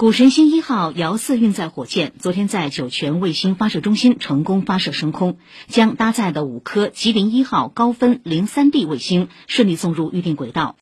谷神星一号遥四运载火箭昨天在酒泉卫星发射中心成功发射升空将搭载的五颗吉林一号高分零三 d 卫星顺利送入预定轨道。